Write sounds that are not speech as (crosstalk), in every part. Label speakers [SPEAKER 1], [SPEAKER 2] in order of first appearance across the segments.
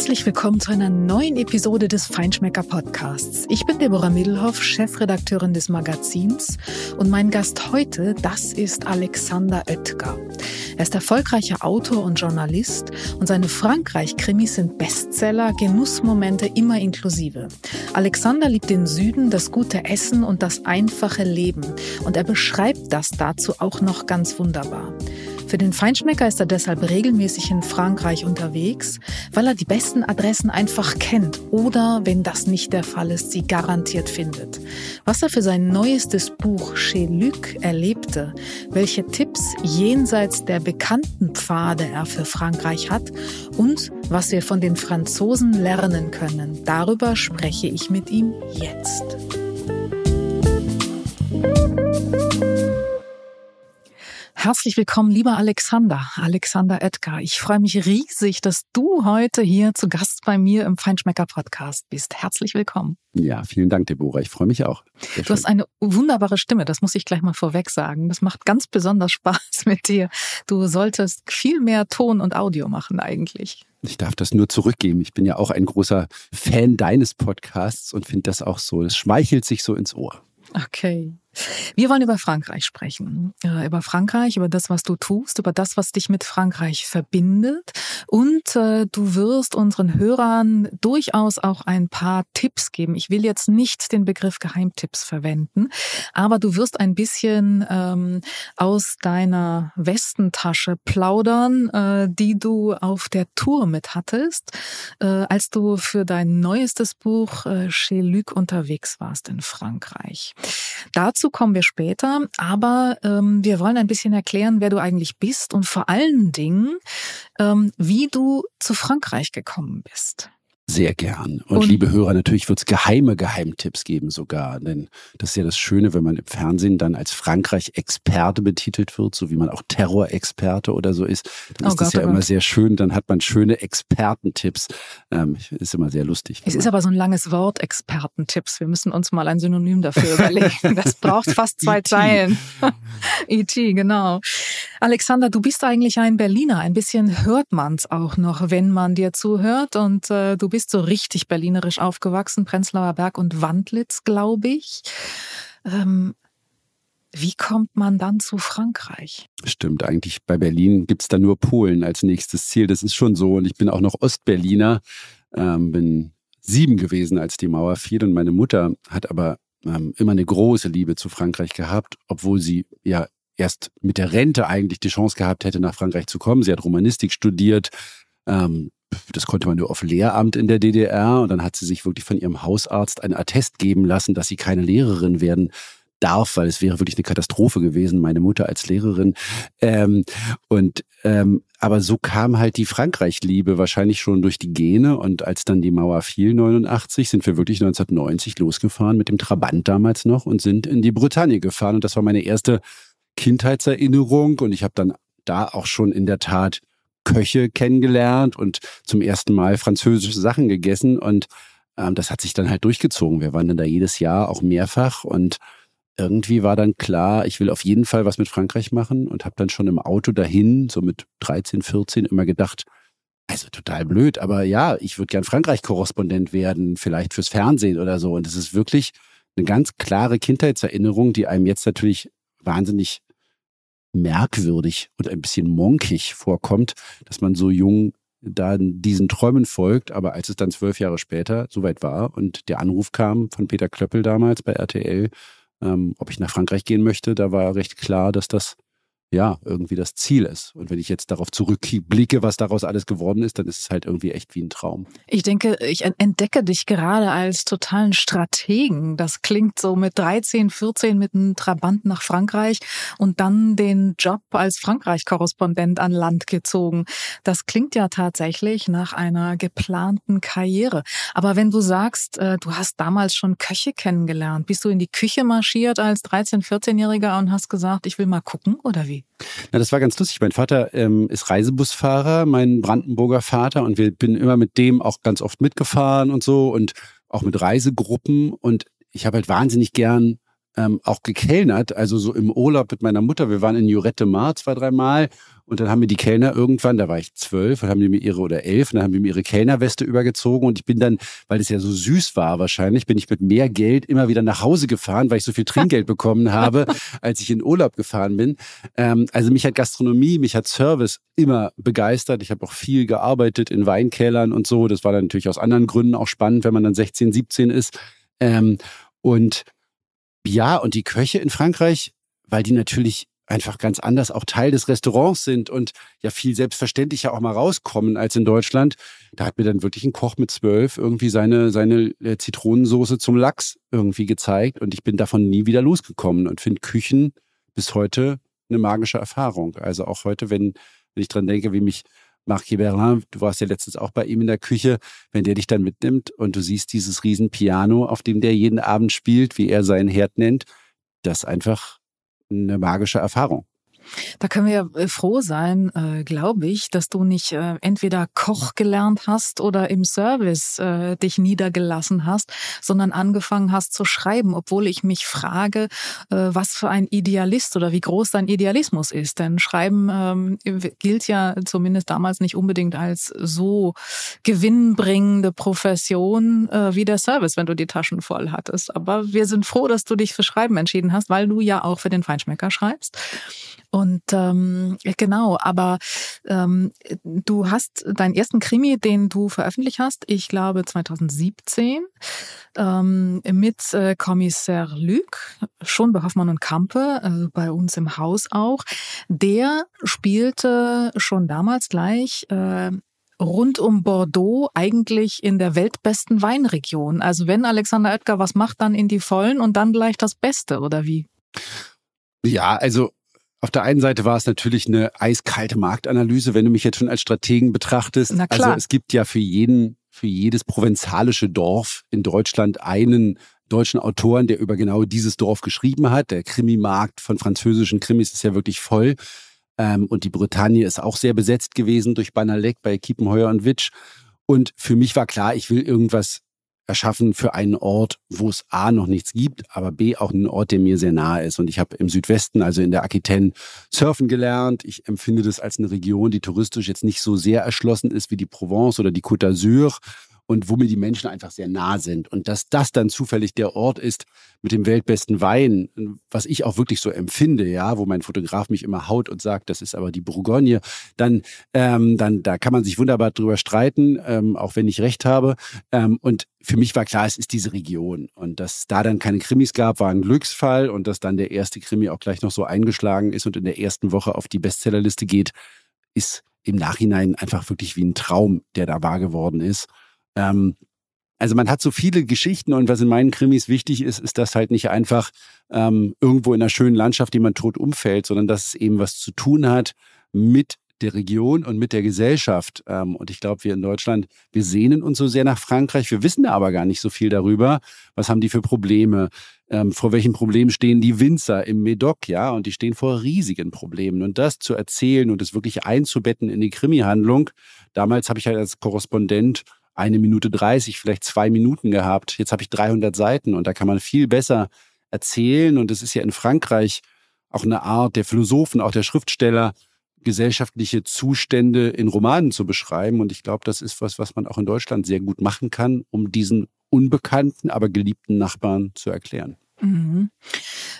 [SPEAKER 1] Herzlich willkommen zu einer neuen Episode des Feinschmecker Podcasts. Ich bin Deborah Middelhoff, Chefredakteurin des Magazins und mein Gast heute, das ist Alexander Oetker. Er ist erfolgreicher Autor und Journalist und seine Frankreich-Krimis sind Bestseller, Genussmomente immer inklusive. Alexander liebt den Süden, das gute Essen und das einfache Leben und er beschreibt das dazu auch noch ganz wunderbar. Für den Feinschmecker ist er deshalb regelmäßig in Frankreich unterwegs, weil er die besten Adressen einfach kennt oder, wenn das nicht der Fall ist, sie garantiert findet. Was er für sein neuestes Buch Chez Luc erlebte, welche Tipps jenseits der bekannten Pfade er für Frankreich hat und was wir von den Franzosen lernen können, darüber spreche ich mit ihm jetzt. Herzlich willkommen, lieber Alexander, Alexander Edgar. Ich freue mich riesig, dass du heute hier zu Gast bei mir im Feinschmecker Podcast bist. Herzlich willkommen.
[SPEAKER 2] Ja, vielen Dank, Deborah. Ich freue mich auch.
[SPEAKER 1] Sehr du schön. hast eine wunderbare Stimme, das muss ich gleich mal vorweg sagen. Das macht ganz besonders (laughs) Spaß mit dir. Du solltest viel mehr Ton und Audio machen eigentlich.
[SPEAKER 2] Ich darf das nur zurückgeben. Ich bin ja auch ein großer Fan deines Podcasts und finde das auch so. Das schmeichelt sich so ins Ohr.
[SPEAKER 1] Okay. Wir wollen über Frankreich sprechen. Äh, über Frankreich, über das, was du tust, über das, was dich mit Frankreich verbindet. Und äh, du wirst unseren Hörern durchaus auch ein paar Tipps geben. Ich will jetzt nicht den Begriff Geheimtipps verwenden, aber du wirst ein bisschen ähm, aus deiner Westentasche plaudern, äh, die du auf der Tour mit hattest, äh, als du für dein neuestes Buch äh, Chez Luc unterwegs warst in Frankreich. Dazu Dazu kommen wir später, aber ähm, wir wollen ein bisschen erklären, wer du eigentlich bist und vor allen Dingen, ähm, wie du zu Frankreich gekommen bist.
[SPEAKER 2] Sehr gern. Und, und liebe Hörer, natürlich wird es geheime Geheimtipps geben sogar. Denn das ist ja das Schöne, wenn man im Fernsehen dann als Frankreich-Experte betitelt wird, so wie man auch Terrorexperte oder so ist. Dann oh ist Gott, das ja oh immer sehr schön. Dann hat man schöne Expertentipps. Ähm, ist immer sehr lustig.
[SPEAKER 1] Es ist aber so ein langes Wort, Expertentipps. Wir müssen uns mal ein Synonym dafür überlegen. Das braucht fast zwei (laughs) Zeilen. (laughs) E.T., genau. Alexander, du bist eigentlich ein Berliner. Ein bisschen hört man's auch noch, wenn man dir zuhört. Und äh, du bist bist so richtig berlinerisch aufgewachsen, Prenzlauer Berg und Wandlitz, glaube ich. Ähm, wie kommt man dann zu Frankreich?
[SPEAKER 2] Stimmt, eigentlich bei Berlin gibt es da nur Polen als nächstes Ziel. Das ist schon so. Und ich bin auch noch Ostberliner, ähm, bin sieben gewesen, als die Mauer fiel. Und meine Mutter hat aber ähm, immer eine große Liebe zu Frankreich gehabt, obwohl sie ja erst mit der Rente eigentlich die Chance gehabt hätte, nach Frankreich zu kommen. Sie hat Romanistik studiert, ähm, das konnte man nur auf Lehramt in der DDR. Und dann hat sie sich wirklich von ihrem Hausarzt einen Attest geben lassen, dass sie keine Lehrerin werden darf, weil es wäre wirklich eine Katastrophe gewesen, meine Mutter als Lehrerin. Ähm, und ähm, aber so kam halt die Frankreich-Liebe wahrscheinlich schon durch die Gene. Und als dann die Mauer fiel, 89, sind wir wirklich 1990 losgefahren mit dem Trabant damals noch und sind in die Bretagne gefahren. Und das war meine erste Kindheitserinnerung. Und ich habe dann da auch schon in der Tat Köche kennengelernt und zum ersten Mal französische Sachen gegessen und ähm, das hat sich dann halt durchgezogen. Wir waren dann da jedes Jahr auch mehrfach und irgendwie war dann klar, ich will auf jeden Fall was mit Frankreich machen und habe dann schon im Auto dahin, so mit 13, 14, immer gedacht, also total blöd, aber ja, ich würde gern Frankreich-Korrespondent werden, vielleicht fürs Fernsehen oder so. Und es ist wirklich eine ganz klare Kindheitserinnerung, die einem jetzt natürlich wahnsinnig merkwürdig und ein bisschen monkig vorkommt, dass man so jung da diesen Träumen folgt, aber als es dann zwölf Jahre später soweit war und der Anruf kam von Peter Klöppel damals bei RTL, ähm, ob ich nach Frankreich gehen möchte, da war recht klar, dass das ja, irgendwie das Ziel ist. Und wenn ich jetzt darauf zurückblicke, was daraus alles geworden ist, dann ist es halt irgendwie echt wie ein Traum.
[SPEAKER 1] Ich denke, ich entdecke dich gerade als totalen Strategen. Das klingt so mit 13, 14 mit einem Trabant nach Frankreich und dann den Job als Frankreich-Korrespondent an Land gezogen. Das klingt ja tatsächlich nach einer geplanten Karriere. Aber wenn du sagst, äh, du hast damals schon Köche kennengelernt, bist du in die Küche marschiert als 13, 14-Jähriger und hast gesagt, ich will mal gucken oder wie?
[SPEAKER 2] Na, das war ganz lustig. Mein Vater ähm, ist Reisebusfahrer, mein Brandenburger Vater, und wir bin immer mit dem auch ganz oft mitgefahren und so und auch mit Reisegruppen. Und ich habe halt wahnsinnig gern ähm, auch gekellnert, also so im Urlaub mit meiner Mutter. Wir waren in Jurette Mar zwei, dreimal und dann haben mir die Kellner irgendwann, da war ich zwölf, dann haben die mir ihre oder elf, und dann haben die mir ihre Kellnerweste übergezogen und ich bin dann, weil es ja so süß war wahrscheinlich, bin ich mit mehr Geld immer wieder nach Hause gefahren, weil ich so viel Trinkgeld bekommen (laughs) habe, als ich in Urlaub gefahren bin. Ähm, also mich hat Gastronomie, mich hat Service immer begeistert. Ich habe auch viel gearbeitet in Weinkellern und so. Das war dann natürlich aus anderen Gründen auch spannend, wenn man dann 16, 17 ist. Ähm, und ja, und die Köche in Frankreich, weil die natürlich einfach ganz anders auch Teil des Restaurants sind und ja viel selbstverständlicher auch mal rauskommen als in Deutschland. Da hat mir dann wirklich ein Koch mit zwölf irgendwie seine, seine äh, Zitronensoße zum Lachs irgendwie gezeigt und ich bin davon nie wieder losgekommen und finde Küchen bis heute eine magische Erfahrung. Also auch heute, wenn, wenn ich dran denke, wie mich Marc Berlin, du warst ja letztens auch bei ihm in der Küche, wenn der dich dann mitnimmt und du siehst dieses riesen Piano, auf dem der jeden Abend spielt, wie er seinen Herd nennt, das einfach eine magische Erfahrung.
[SPEAKER 1] Da können wir äh, froh sein, äh, glaube ich, dass du nicht äh, entweder Koch gelernt hast oder im Service dich niedergelassen hast, sondern angefangen hast zu schreiben, obwohl ich mich frage, was für ein Idealist oder wie groß dein Idealismus ist. Denn Schreiben ähm, gilt ja zumindest damals nicht unbedingt als so gewinnbringende Profession wie der Service, wenn du die Taschen voll hattest. Aber wir sind froh, dass du dich für Schreiben entschieden hast, weil du ja auch für den Feinschmecker schreibst. Und ähm, genau, aber ähm, du hast deinen ersten Krimi, den du veröffentlicht hast, ich glaube 2017, ähm, mit äh, Kommissar Luc, schon bei Hoffmann und Kampe, äh, bei uns im Haus auch. Der spielte schon damals gleich äh, rund um Bordeaux eigentlich in der weltbesten Weinregion. Also wenn Alexander Oetker was macht, dann in die Vollen und dann gleich das Beste, oder wie?
[SPEAKER 2] Ja, also auf der einen Seite war es natürlich eine eiskalte Marktanalyse, wenn du mich jetzt schon als Strategen betrachtest.
[SPEAKER 1] Na klar.
[SPEAKER 2] Also es gibt ja für jeden, für jedes provenzalische Dorf in Deutschland einen deutschen Autoren, der über genau dieses Dorf geschrieben hat. Der Krimimarkt von französischen Krimis ist ja wirklich voll. Ähm, und die Bretagne ist auch sehr besetzt gewesen durch Banalek bei Kiepenheuer und Witsch. Und für mich war klar, ich will irgendwas erschaffen für einen Ort, wo es A noch nichts gibt, aber B auch einen Ort, der mir sehr nahe ist. Und ich habe im Südwesten, also in der Aquitaine, surfen gelernt. Ich empfinde das als eine Region, die touristisch jetzt nicht so sehr erschlossen ist wie die Provence oder die Côte d'Azur und wo mir die Menschen einfach sehr nah sind. Und dass das dann zufällig der Ort ist mit dem weltbesten Wein, was ich auch wirklich so empfinde, ja, wo mein Fotograf mich immer haut und sagt, das ist aber die Bourgogne, dann, ähm, dann da kann man sich wunderbar drüber streiten, ähm, auch wenn ich recht habe. Ähm, und für mich war klar, es ist diese Region. Und dass da dann keine Krimis gab, war ein Glücksfall. Und dass dann der erste Krimi auch gleich noch so eingeschlagen ist und in der ersten Woche auf die Bestsellerliste geht, ist im Nachhinein einfach wirklich wie ein Traum, der da wahr geworden ist. Ähm, also man hat so viele Geschichten und was in meinen Krimis wichtig ist, ist das halt nicht einfach ähm, irgendwo in einer schönen Landschaft, die man tot umfällt, sondern dass es eben was zu tun hat mit der Region und mit der Gesellschaft. Ähm, und ich glaube, wir in Deutschland, wir sehnen uns so sehr nach Frankreich, wir wissen aber gar nicht so viel darüber. Was haben die für Probleme? Ähm, vor welchen Problemen stehen die Winzer im Medoc, ja? Und die stehen vor riesigen Problemen. Und das zu erzählen und es wirklich einzubetten in die Krimi-Handlung. Damals habe ich halt als Korrespondent eine Minute 30, vielleicht zwei Minuten gehabt. Jetzt habe ich 300 Seiten und da kann man viel besser erzählen. Und es ist ja in Frankreich auch eine Art der Philosophen, auch der Schriftsteller, gesellschaftliche Zustände in Romanen zu beschreiben. Und ich glaube, das ist was, was man auch in Deutschland sehr gut machen kann, um diesen unbekannten, aber geliebten Nachbarn zu erklären.
[SPEAKER 1] Mhm.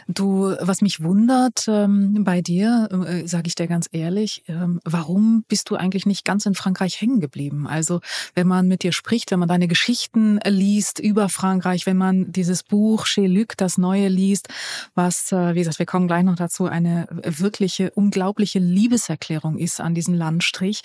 [SPEAKER 1] Du, was mich wundert ähm, bei dir, äh, sage ich dir ganz ehrlich, ähm, warum bist du eigentlich nicht ganz in Frankreich hängen geblieben? Also wenn man mit dir spricht, wenn man deine Geschichten liest über Frankreich, wenn man dieses Buch Chez Luc, das Neue liest, was, äh, wie gesagt, wir kommen gleich noch dazu, eine wirkliche, unglaubliche Liebeserklärung ist an diesen Landstrich,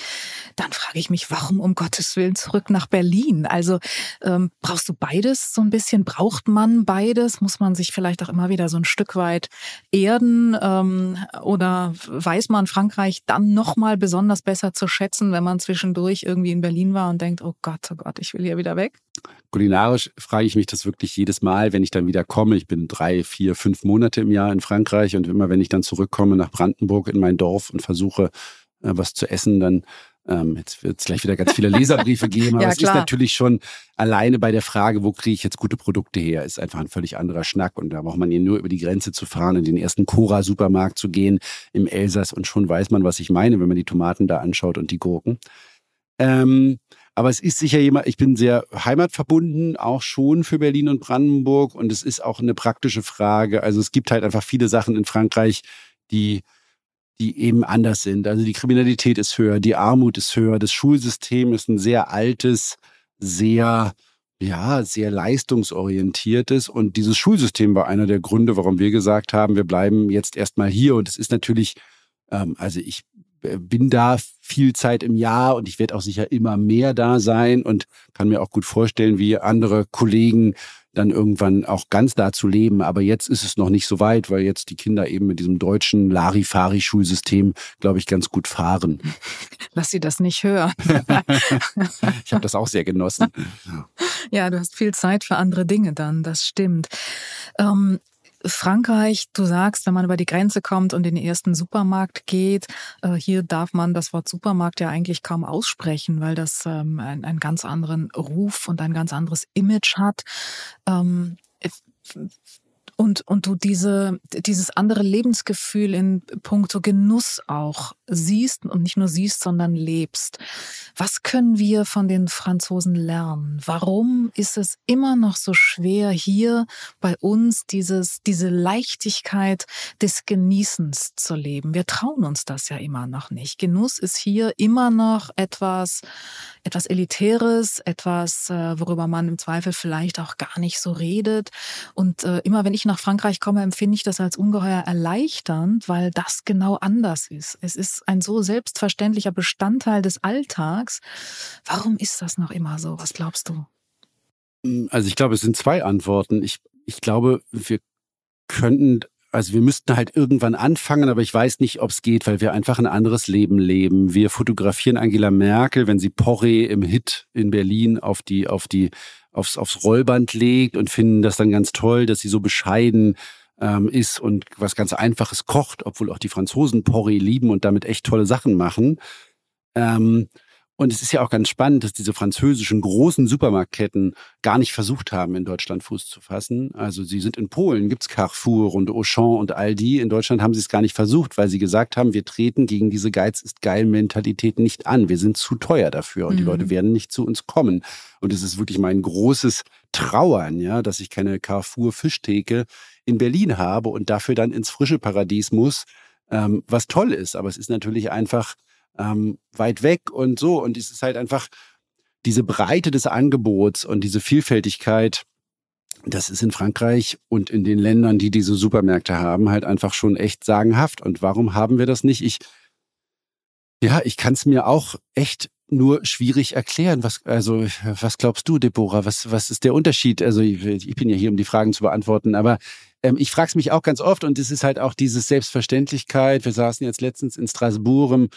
[SPEAKER 1] dann frage ich mich, warum um Gottes Willen zurück nach Berlin? Also ähm, brauchst du beides so ein bisschen? Braucht man beides? Muss man sich sich vielleicht auch immer wieder so ein Stück weit erden? Ähm, oder weiß man Frankreich dann nochmal besonders besser zu schätzen, wenn man zwischendurch irgendwie in Berlin war und denkt, oh Gott, oh Gott, ich will hier wieder weg?
[SPEAKER 2] Kulinarisch frage ich mich das wirklich jedes Mal, wenn ich dann wieder komme. Ich bin drei, vier, fünf Monate im Jahr in Frankreich und immer wenn ich dann zurückkomme nach Brandenburg in mein Dorf und versuche, äh, was zu essen, dann Ähm, jetzt wird es gleich wieder ganz viele Leserbriefe geben, aber (laughs) ja, es ist natürlich schon alleine bei der Frage, wo kriege ich jetzt gute Produkte her, ist einfach ein völlig anderer Schnack. Und da braucht man hier nur über die Grenze zu fahren, in den ersten Cora-Supermarkt zu gehen im Elsass und schon weiß man, was ich meine, wenn man die Tomaten da anschaut und die Gurken. Ähm, aber es ist sicher jemand, ich bin sehr heimatverbunden, auch schon für Berlin und Brandenburg. Und es ist auch eine praktische Frage. Also es gibt halt einfach viele Sachen in Frankreich, die, die eben anders sind. Also die Kriminalität ist höher, die Armut ist höher, das Schulsystem ist ein sehr altes, sehr, ja, sehr leistungsorientiertes. Und dieses Schulsystem war einer der Gründe, warum wir gesagt haben, wir bleiben jetzt erstmal hier. Und es ist natürlich, ähm, also ich bin da viel Zeit im Jahr und ich werde auch sicher immer mehr da sein und kann mir auch gut vorstellen, wie andere Kollegen dann irgendwann auch ganz da zu leben. Aber jetzt ist es noch nicht so weit, weil jetzt die Kinder eben mit diesem deutschen Larifari-Schulsystem, glaube ich, ganz gut fahren. (laughs)
[SPEAKER 1] Lass sie das nicht hören. (laughs)
[SPEAKER 2] ich habe das auch sehr genossen.
[SPEAKER 1] Ja, du hast viel Zeit für andere Dinge dann, das stimmt. Ähm, Frankreich, du sagst, wenn man über die Grenze kommt und in den ersten Supermarkt geht, äh, hier darf man das Wort Supermarkt ja eigentlich kaum aussprechen, weil das ähm, einen ganz anderen Ruf und ein ganz anderes Image hat. Und, und du diese, dieses andere Lebensgefühl in puncto Genuss auch siehst und nicht nur siehst, sondern lebst. Was können wir von den Franzosen lernen? Warum ist es immer noch so schwer, hier bei uns dieses, diese Leichtigkeit des Genießens zu leben? Wir trauen uns das ja immer noch nicht. Genuss ist hier immer noch etwas, etwas Elitäres, etwas, äh, worüber man im Zweifel vielleicht auch gar nicht so redet. Und äh, immer wenn ich nach Frankreich komme, empfinde ich das als ungeheuer erleichternd, weil das genau anders ist. Es ist ein so selbstverständlicher Bestandteil des Alltags. Warum ist das noch immer so? Was glaubst du?
[SPEAKER 2] Also ich glaube, es sind zwei Antworten. Ich, ich glaube, wir könnten also wir müssten halt irgendwann anfangen, aber ich weiß nicht, ob es geht, weil wir einfach ein anderes Leben leben. Wir fotografieren Angela Merkel, wenn sie Porree im Hit in Berlin auf die, auf die, aufs, aufs Rollband legt und finden das dann ganz toll, dass sie so bescheiden ähm, ist und was ganz Einfaches kocht, obwohl auch die Franzosen Porree lieben und damit echt tolle Sachen machen. Ähm, und es ist ja auch ganz spannend, dass diese französischen großen Supermarktketten gar nicht versucht haben, in Deutschland Fuß zu fassen. Also sie sind in Polen, gibt's Carrefour und Auchan und Aldi. In Deutschland haben sie es gar nicht versucht, weil sie gesagt haben, wir treten gegen diese Geiz ist geil Mentalität nicht an. Wir sind zu teuer dafür und mhm. die Leute werden nicht zu uns kommen. Und es ist wirklich mein großes Trauern, ja, dass ich keine Carrefour Fischtheke in Berlin habe und dafür dann ins frische Paradies muss, ähm, was toll ist. Aber es ist natürlich einfach ähm, weit weg und so. Und es ist halt einfach diese Breite des Angebots und diese Vielfältigkeit, das ist in Frankreich und in den Ländern, die diese Supermärkte haben, halt einfach schon echt sagenhaft. Und warum haben wir das nicht? Ich, ja, ich kann es mir auch echt nur schwierig erklären. Was, also, was glaubst du, Deborah? Was, was ist der Unterschied? Also, ich, ich bin ja hier, um die Fragen zu beantworten, aber ähm, ich frage es mich auch ganz oft und es ist halt auch diese Selbstverständlichkeit. Wir saßen jetzt letztens in Strasbourg im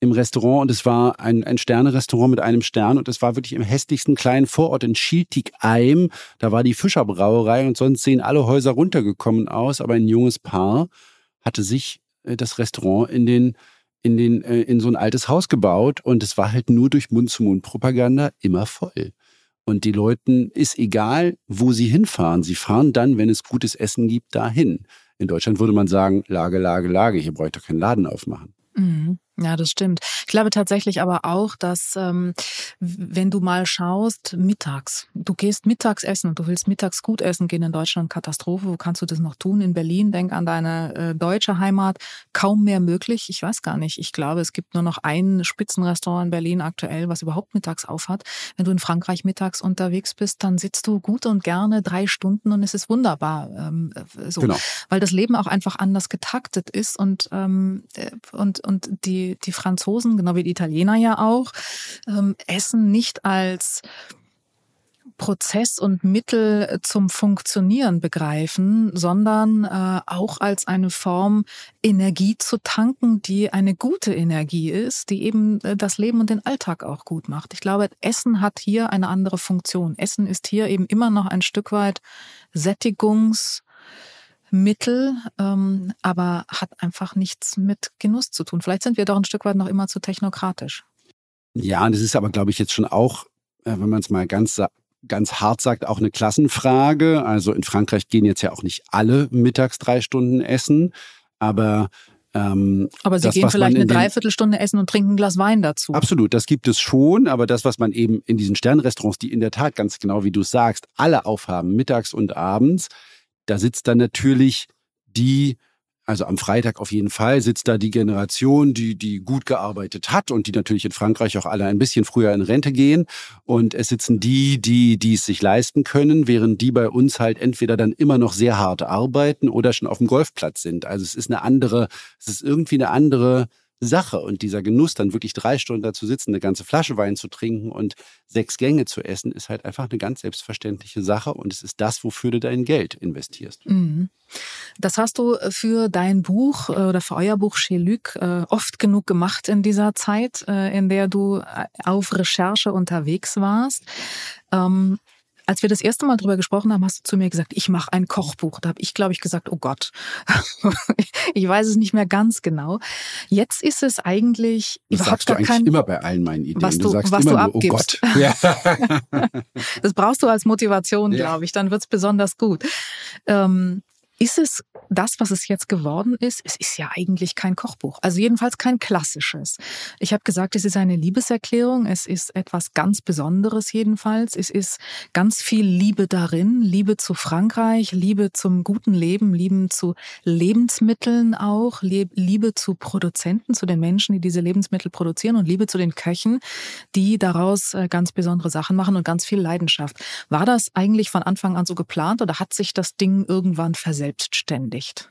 [SPEAKER 2] im Restaurant und es war ein, ein Sterne-Restaurant mit einem Stern und es war wirklich im hässlichsten kleinen Vorort in Schiltigheim. Da war die Fischerbrauerei und sonst sehen alle Häuser runtergekommen aus, aber ein junges Paar hatte sich äh, das Restaurant in den in den äh, in so ein altes Haus gebaut und es war halt nur durch Mund-zu-Mund-Propaganda immer voll. Und die Leuten ist egal, wo sie hinfahren. Sie fahren dann, wenn es gutes Essen gibt, dahin. In Deutschland würde man sagen, Lage, Lage, Lage, hier brauche ich doch keinen Laden aufmachen.
[SPEAKER 1] Mhm. Ja, das stimmt. Ich glaube tatsächlich aber auch, dass ähm, wenn du mal schaust, mittags, du gehst mittags essen und du willst mittags gut essen gehen in Deutschland, Katastrophe, wo kannst du das noch tun? In Berlin, denk an deine äh, deutsche Heimat, kaum mehr möglich. Ich weiß gar nicht. Ich glaube, es gibt nur noch ein Spitzenrestaurant in Berlin aktuell, was überhaupt mittags aufhat. Wenn du in Frankreich mittags unterwegs bist, dann sitzt du gut und gerne drei Stunden und es ist wunderbar. Ähm, äh, so. Genau. Weil das Leben auch einfach anders getaktet ist und, ähm, äh, und, und die die, Franzosen, genau wie die Italiener ja auch, ähm, Essen nicht als Prozess und Mittel zum Funktionieren begreifen, sondern äh, auch als eine Form, Energie zu tanken, die eine gute Energie ist, die eben äh, das Leben und den Alltag auch gut macht. Ich glaube, Essen hat hier eine andere Funktion. Essen ist hier eben immer noch ein Stück weit Sättigungs- Mittel, ähm, aber hat einfach nichts mit Genuss zu tun. Vielleicht sind wir doch ein Stück weit noch immer zu technokratisch.
[SPEAKER 2] Ja, und es ist aber, glaube ich, jetzt schon auch, äh, wenn man es mal ganz ganz hart sagt, auch eine Klassenfrage. Also in Frankreich gehen jetzt ja auch nicht alle mittags drei Stunden essen, aber
[SPEAKER 1] ähm, aber Sie das, gehen vielleicht eine Dreiviertelstunde essen und trinken ein Glas Wein dazu.
[SPEAKER 2] Absolut, das gibt es schon, aber das, was man eben in diesen Sternrestaurants, die in der Tat ganz genau wie du sagst, alle aufhaben, mittags und abends, da sitzt dann natürlich die also am Freitag auf jeden Fall sitzt da die Generation, die, die gut gearbeitet hat und die natürlich in Frankreich auch alle ein bisschen früher in Rente gehen. Und es sitzen die, die, die es sich leisten können, während die bei uns halt entweder dann immer noch sehr hart arbeiten oder schon auf dem Golfplatz sind. Also es ist eine andere, es ist irgendwie eine andere Sache. Und dieser Genuss, dann wirklich drei Stunden da zu sitzen, eine ganze Flasche Wein zu trinken und sechs Gänge zu essen, ist halt einfach eine ganz selbstverständliche Sache. Und es ist das, wofür du dein Geld investierst. Mhm.
[SPEAKER 1] Das hast du für dein Buch äh, oder für euer Buch Chez Luc äh, oft genug gemacht in dieser Zeit, äh, in der du auf Recherche unterwegs warst. Als wir das erste Mal drüber gesprochen haben, hast du zu mir gesagt, ich mache ein Kochbuch. Da habe ich, glaube ich, gesagt, oh Gott, (laughs) ich weiß es nicht mehr ganz genau. Jetzt ist es eigentlich
[SPEAKER 2] das überhaupt sagst gar du kein. immer bei allen meinen Ideen.
[SPEAKER 1] Was du,
[SPEAKER 2] du sagst
[SPEAKER 1] was
[SPEAKER 2] immer
[SPEAKER 1] du nur, oh Gott. (laughs) Das brauchst du als Motivation, ja. glaube ich. Dann wird's besonders gut. Ähm, ist es das, was es jetzt geworden ist? Es ist ja eigentlich kein Kochbuch. Also jedenfalls kein klassisches. Ich habe gesagt, es ist eine Liebeserklärung. Es ist etwas ganz Besonderes jedenfalls. Es ist ganz viel Liebe darin. Liebe zu Frankreich, Liebe zum guten Leben, Liebe zu Lebensmitteln auch, Liebe zu Produzenten, zu den Menschen, die diese Lebensmittel produzieren und Liebe zu den Köchen, die daraus äh, ganz besondere Sachen machen und ganz viel Leidenschaft. War das eigentlich von Anfang an so geplant oder hat sich das Ding irgendwann versetzt? Verselbstständigt?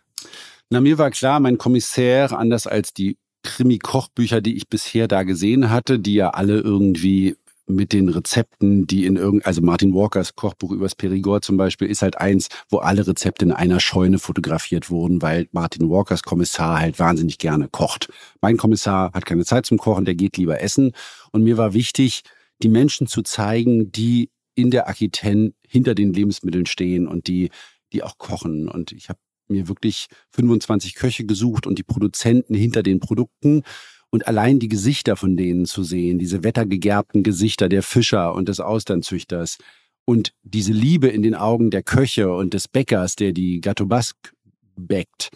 [SPEAKER 2] Na, mir war klar, mein Kommissär, anders als die Krimi-Kochbücher, die ich bisher da gesehen hatte, die ja alle irgendwie mit den Rezepten, die in irgend, also Martin Walkers Kochbuch übers Perigord zum Beispiel, ist halt eins, wo alle Rezepte in einer Scheune fotografiert wurden, weil Martin Walkers Kommissar halt wahnsinnig gerne kocht. Mein Kommissar hat keine Zeit zum Kochen, der geht lieber essen. Und mir war wichtig, die Menschen zu zeigen, die in der Aquitaine hinter den Lebensmitteln stehen und die die auch kochen. Und ich habe mir wirklich 25 Köche gesucht und die Produzenten hinter den Produkten und allein die Gesichter von denen zu sehen, diese wettergegerbten Gesichter der Fischer und des Austernzüchters und diese Liebe in den Augen der Köche und des Bäckers, der die Gatto Basque bäckt,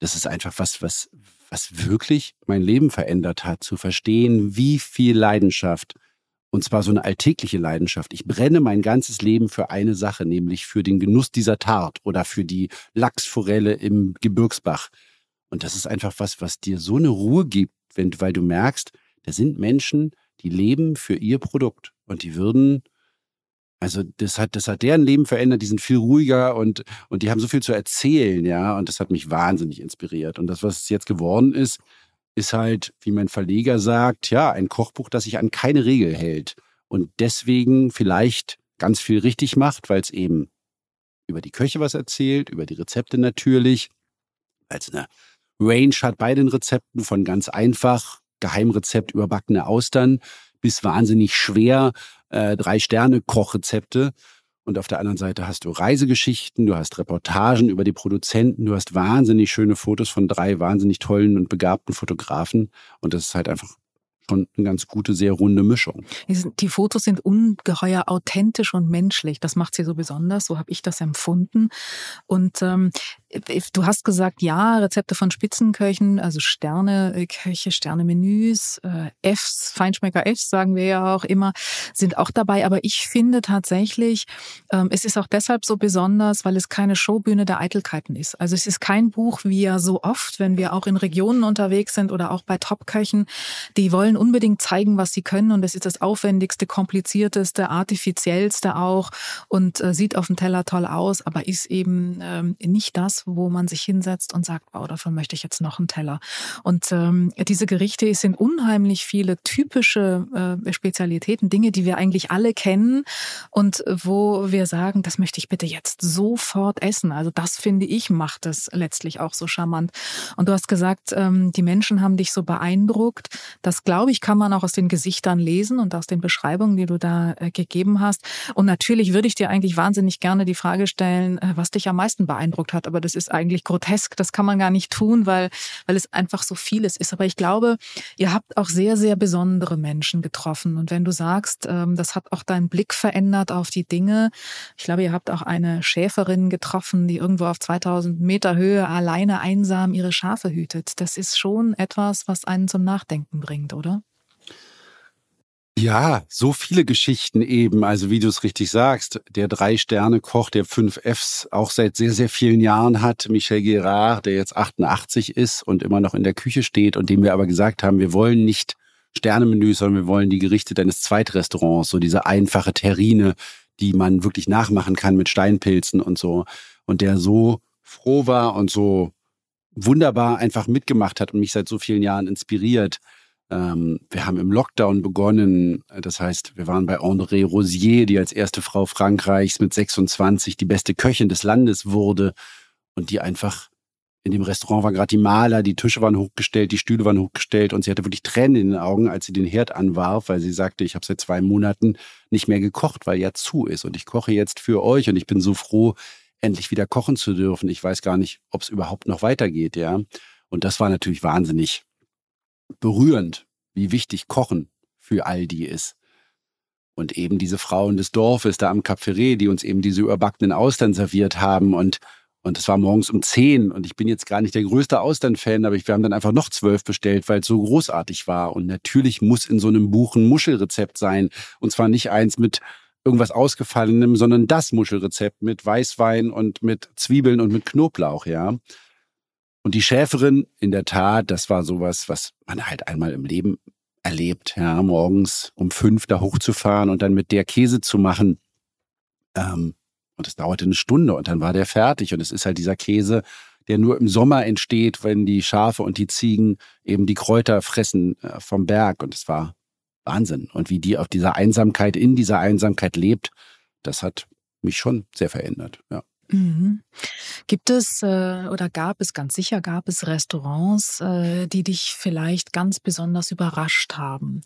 [SPEAKER 2] das ist einfach was, was, was wirklich mein Leben verändert hat, zu verstehen, wie viel Leidenschaft und zwar so eine alltägliche Leidenschaft. Ich brenne mein ganzes Leben für eine Sache, nämlich für den Genuss dieser Tart oder für die Lachsforelle im Gebirgsbach. Und das ist einfach was, was dir so eine Ruhe gibt, wenn, weil du merkst, da sind Menschen, die leben für ihr Produkt und die würden, also das hat, das hat deren Leben verändert, die sind viel ruhiger und, und die haben so viel zu erzählen, ja, und das hat mich wahnsinnig inspiriert. Und das, was es jetzt geworden ist, ist halt, wie mein Verleger sagt, ja, ein Kochbuch, das sich an keine Regel hält und deswegen vielleicht ganz viel richtig macht, weil es eben über die Köche was erzählt, über die Rezepte natürlich, weil es eine Range hat bei den Rezepten von ganz einfach, Geheimrezept überbackene Austern bis wahnsinnig schwer, äh, drei Sterne Kochrezepte. Und auf der anderen Seite hast du Reisegeschichten, du hast Reportagen über die Produzenten, du hast wahnsinnig schöne Fotos von drei wahnsinnig tollen und begabten Fotografen. Und das ist halt einfach schon eine ganz gute, sehr runde Mischung.
[SPEAKER 1] Die Fotos sind ungeheuer authentisch und menschlich. Das macht sie so besonders. So habe ich das empfunden. Und ähm, Du hast gesagt, ja, Rezepte von Spitzenköchen, also Sterneköche, Sternemenüs, äh, Fs, Feinschmecker Fs, sagen wir ja auch immer, sind auch dabei. Aber ich finde tatsächlich, ähm, es ist auch deshalb so besonders, weil es keine Showbühne der Eitelkeiten ist. Also es ist kein Buch, wie ja so oft, wenn wir auch in Regionen unterwegs sind oder auch bei Topköchen, die wollen unbedingt zeigen, was sie können. Und es ist das aufwendigste, komplizierteste, artifiziellste auch und äh, sieht auf dem Teller toll aus, aber ist eben ähm, nicht das, wo man sich hinsetzt und sagt, wow, davon möchte ich jetzt noch einen Teller. Und ähm, diese Gerichte sind unheimlich viele typische äh, Spezialitäten, Dinge, die wir eigentlich alle kennen und wo wir sagen, das möchte ich bitte jetzt sofort essen. Also das finde ich macht es letztlich auch so charmant. Und du hast gesagt, ähm, die Menschen haben dich so beeindruckt. Das glaube ich, kann man auch aus den Gesichtern lesen und aus den Beschreibungen, die du da äh, gegeben hast. Und natürlich würde ich dir eigentlich wahnsinnig gerne die Frage stellen, äh, was dich am meisten beeindruckt hat. Aber das das ist eigentlich grotesk, das kann man gar nicht tun, weil, weil es einfach so vieles ist. Aber ich glaube, ihr habt auch sehr, sehr besondere Menschen getroffen. Und wenn du sagst, ähm, das hat auch deinen Blick verändert auf die Dinge, ich glaube, ihr habt auch eine Schäferin getroffen, die irgendwo auf 2000 Meter Höhe alleine einsam ihre Schafe hütet. Das ist schon etwas, was einen zum Nachdenken bringt, oder?
[SPEAKER 2] Ja, so viele Geschichten eben. Also wie du es richtig sagst, der Drei-Sterne-Koch, der fünf Fs auch seit sehr, sehr vielen Jahren hat, Michel Gerard, der jetzt 88 ist und immer noch in der Küche steht und dem wir aber gesagt haben, wir wollen nicht Sternemenüs, sondern wir wollen die Gerichte deines Zweitrestaurants, so diese einfache Terrine, die man wirklich nachmachen kann mit Steinpilzen und so. Und der so froh war und so wunderbar einfach mitgemacht hat und mich seit so vielen Jahren inspiriert, wir haben im Lockdown begonnen. Das heißt, wir waren bei André Rosier, die als erste Frau Frankreichs mit 26 die beste Köchin des Landes wurde und die einfach in dem Restaurant war gerade die Maler, die Tische waren hochgestellt, die Stühle waren hochgestellt und sie hatte wirklich Tränen in den Augen, als sie den Herd anwarf, weil sie sagte, ich habe seit zwei Monaten nicht mehr gekocht, weil ja zu ist und ich koche jetzt für euch und ich bin so froh, endlich wieder kochen zu dürfen. Ich weiß gar nicht, ob es überhaupt noch weitergeht, ja. Und das war natürlich wahnsinnig berührend, wie wichtig Kochen für all die ist. Und eben diese Frauen des Dorfes da am Cap Ferré, die uns eben diese überbackenen Austern serviert haben und und es war morgens um zehn und ich bin jetzt gar nicht der größte Austern-Fan, aber ich, wir haben dann einfach noch zwölf bestellt, weil es so großartig war. Und natürlich muss in so einem Buch ein Muschelrezept sein. Und zwar nicht eins mit irgendwas Ausgefallenem, sondern das Muschelrezept mit Weißwein und mit Zwiebeln und mit Knoblauch, ja. Und die Schäferin, in der Tat, das war sowas, was man halt einmal im Leben erlebt, ja, morgens um fünf da hochzufahren und dann mit der Käse zu machen. Ähm, und es dauerte eine Stunde und dann war der fertig. Und es ist halt dieser Käse, der nur im Sommer entsteht, wenn die Schafe und die Ziegen eben die Kräuter fressen äh, vom Berg. Und es war Wahnsinn. Und wie die auf dieser Einsamkeit, in dieser Einsamkeit lebt, das hat mich schon sehr verändert, ja.
[SPEAKER 1] Mhm. Gibt es äh, oder gab es, ganz sicher gab es Restaurants, äh, die dich vielleicht ganz besonders überrascht haben?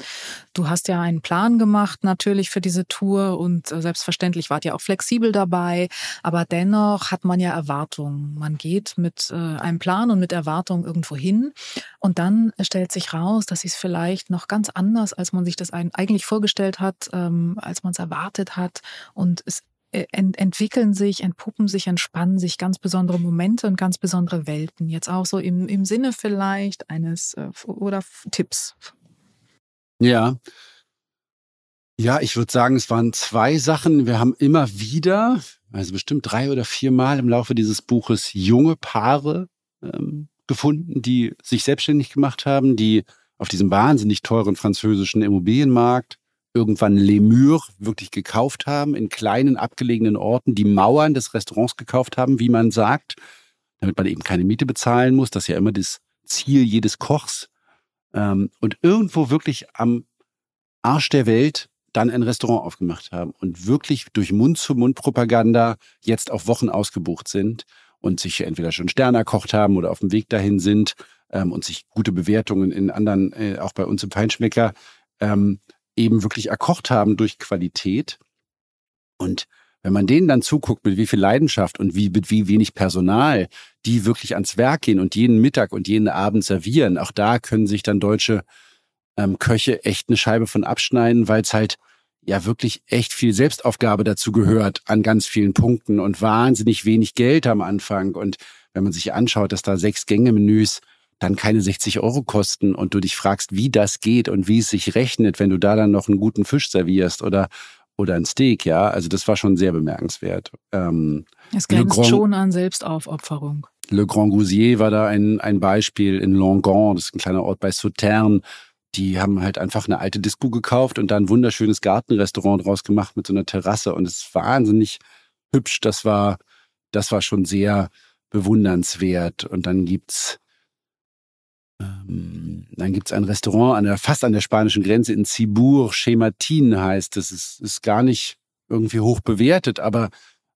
[SPEAKER 1] Du hast ja einen Plan gemacht natürlich für diese Tour und äh, selbstverständlich wart ihr auch flexibel dabei, aber dennoch hat man ja Erwartungen. Man geht mit äh, einem Plan und mit Erwartungen irgendwo hin und dann stellt sich raus, dass es vielleicht noch ganz anders, als man sich das eigentlich vorgestellt hat, ähm, als man es erwartet hat und es ent entwickeln sich, entpuppen sich, entspannen sich ganz besondere Momente und ganz besondere Welten. Jetzt auch so im, im Sinne vielleicht eines äh, oder Tipps.
[SPEAKER 2] Ja. Ja, ich würde sagen, es waren zwei Sachen. Wir haben immer wieder, also bestimmt drei oder vier Mal im Laufe dieses Buches junge Paare ähm, gefunden, die sich selbstständig gemacht haben, die auf diesem wahnsinnig teuren französischen Immobilienmarkt irgendwann Lemur wirklich gekauft haben, in kleinen abgelegenen Orten die Mauern des Restaurants gekauft haben, wie man sagt, damit man eben keine Miete bezahlen muss. Das ist ja immer das Ziel jedes Kochs. Ähm, und irgendwo wirklich am Arsch der Welt dann ein Restaurant aufgemacht haben und wirklich durch Mund-zu-Mund-Propaganda jetzt auf Wochen ausgebucht sind und sich entweder schon Sterne erkocht haben oder auf dem Weg dahin sind ähm, und sich gute Bewertungen in anderen, äh, auch bei uns im Feinschmecker, ähm, eben wirklich erkocht haben durch Qualität. Und wenn man denen dann zuguckt, mit wie viel Leidenschaft und wie, mit wie wenig Personal die wirklich ans Werk gehen und jeden Mittag und jeden Abend servieren, auch da können sich dann deutsche ähm, Köche echt eine Scheibe von abschneiden, weil es halt ja wirklich echt viel Selbstaufgabe dazu gehört an ganz vielen Punkten und wahnsinnig wenig Geld am Anfang. Und wenn man sich anschaut, dass da sechs Gänge-Menüs dann keine 60 Euro kosten und du dich fragst, wie das geht und wie es sich rechnet, wenn du da dann noch einen guten Fisch servierst oder oder ein Steak, ja. Also das war schon sehr bemerkenswert.
[SPEAKER 1] Ähm, es grenzt Grand, schon an Selbstaufopferung.
[SPEAKER 2] Le Grand Gousier war da ein, ein Beispiel in Langon, das ist ein kleiner Ort bei Sauternes. Die haben halt einfach eine alte Disco gekauft und da ein wunderschönes Gartenrestaurant draus gemacht mit so einer Terrasse und es ist wahnsinnig hübsch. Das war, das war schon sehr bewundernswert. Und dann gibt's dann gibt's ein Restaurant an der, fast an der spanischen Grenze in Cibourg, Chematin heißt. Das ist, ist gar nicht irgendwie hoch bewertet, aber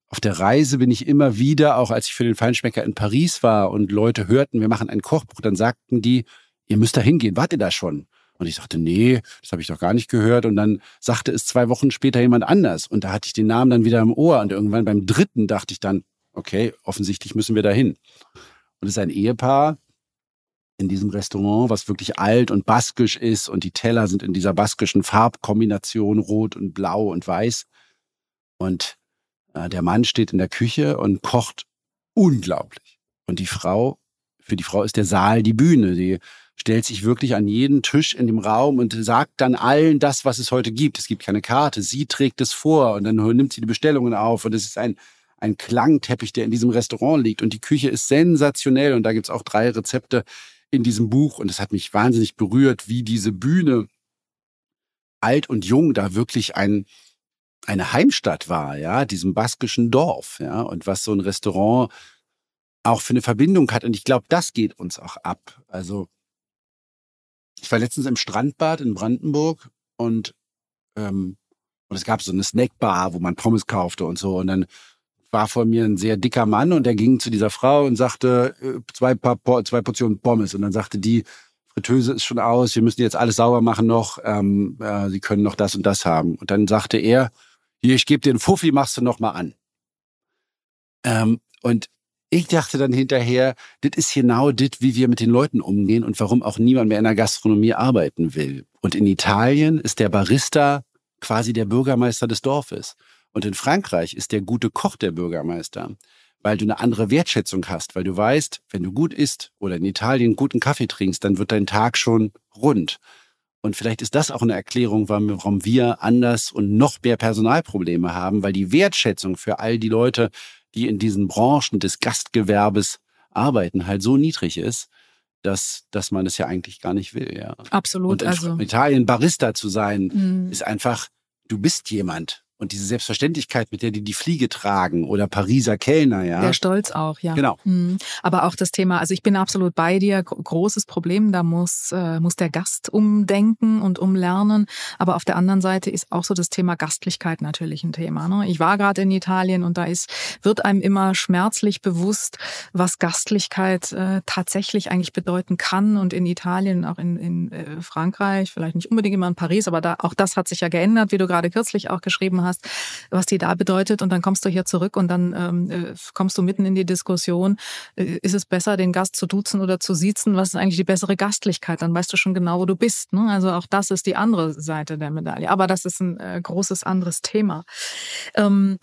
[SPEAKER 2] auf der Reise bin ich immer wieder, auch als ich für den Feinschmecker in Paris war und Leute hörten, wir machen ein Kochbuch, dann sagten die, ihr müsst da hingehen, wart ihr da schon? Und ich sagte, nee, das habe ich doch gar nicht gehört. Und dann sagte es zwei Wochen später jemand anders. Und da hatte ich den Namen dann wieder im Ohr. Und irgendwann beim dritten dachte ich dann, okay, offensichtlich müssen wir dahin. Und es ist ein Ehepaar in diesem Restaurant, was wirklich alt und baskisch ist und die Teller sind in dieser baskischen Farbkombination rot und blau und weiß. Und äh, der Mann steht in der Küche und kocht unglaublich. Und die Frau, für die Frau ist der Saal die Bühne. Die stellt sich wirklich an jeden Tisch in dem Raum und sagt dann allen das, was es heute gibt. Es gibt keine Karte. Sie trägt es vor und dann nimmt sie die Bestellungen auf und es ist ein ein Klangteppich, der in diesem Restaurant liegt. Und die Küche ist sensationell. Und da gibt's auch drei Rezepte in diesem Buch. Und es hat mich wahnsinnig berührt, wie diese Bühne alt und jung da wirklich ein, eine Heimstatt war, ja, diesem baskischen Dorf, ja, und was so ein Restaurant auch für eine Verbindung hat. Und ich glaube, das geht uns auch ab. Also, ich war letztens im Strandbad in Brandenburg und, ähm, und es gab so eine Snackbar, wo man Pommes kaufte und so. Und dann war vor mir ein sehr dicker Mann und der ging zu dieser Frau und sagte, äh, zwei, paar, zwei Portionen Pommes. Und dann sagte die, Fritteuse ist schon aus, wir müssen jetzt alles sauber machen noch, ähm, äh, Sie können noch das und das haben. Und dann sagte er, hier, ich gebe dir einen Fuffi, machst du noch mal an. Ähm, und ich dachte dann hinterher, das ist genau das, wie wir mit den Leuten umgehen und warum auch niemand mehr in der Gastronomie arbeiten will. Und in Italien ist der Barista quasi der Bürgermeister des Dorfes. Und in Frankreich ist der gute Koch der Bürgermeister, weil du eine andere Wertschätzung hast, weil du weißt, wenn du gut isst oder in Italien guten Kaffee trinkst, dann wird dein Tag schon rund. Und vielleicht ist das auch eine Erklärung, warum wir anders und noch mehr Personalprobleme haben, weil die Wertschätzung für all die Leute, die in diesen Branchen des Gastgewerbes arbeiten, halt so niedrig ist, dass, dass man es ja eigentlich gar nicht will. Ja.
[SPEAKER 1] Absolut.
[SPEAKER 2] Und in
[SPEAKER 1] also
[SPEAKER 2] Italien Barista zu sein,
[SPEAKER 1] Mhm.
[SPEAKER 2] ist einfach, du bist jemand. Und diese Selbstverständlichkeit, mit der die die Fliege tragen oder Pariser Kellner, ja.
[SPEAKER 1] Der Stolz auch, ja.
[SPEAKER 2] Genau.
[SPEAKER 1] Mhm. Aber auch das Thema, also ich bin absolut bei dir, gro- großes Problem, da muss, äh, muss der Gast umdenken und umlernen. Aber auf der anderen Seite ist auch so das Thema Gastlichkeit natürlich ein Thema. Ne? Ich war gerade in Italien und da ist, wird einem immer schmerzlich bewusst, was Gastlichkeit äh, tatsächlich eigentlich bedeuten kann. Und in Italien, auch in, in äh, Frankreich, vielleicht nicht unbedingt immer in Paris, aber da, auch das hat sich ja geändert, wie du gerade kürzlich auch geschrieben hast, was die da bedeutet. Und dann kommst du hier zurück und dann ähm, äh, kommst du mitten in die Diskussion, äh, ist es besser, den Gast zu duzen oder zu siezen? Was ist eigentlich die bessere Gastlichkeit? Dann weißt du schon genau, wo du bist. Ne? Also auch das ist die andere Seite der Medaille. Aber das ist ein äh, großes anderes Thema. Ähm,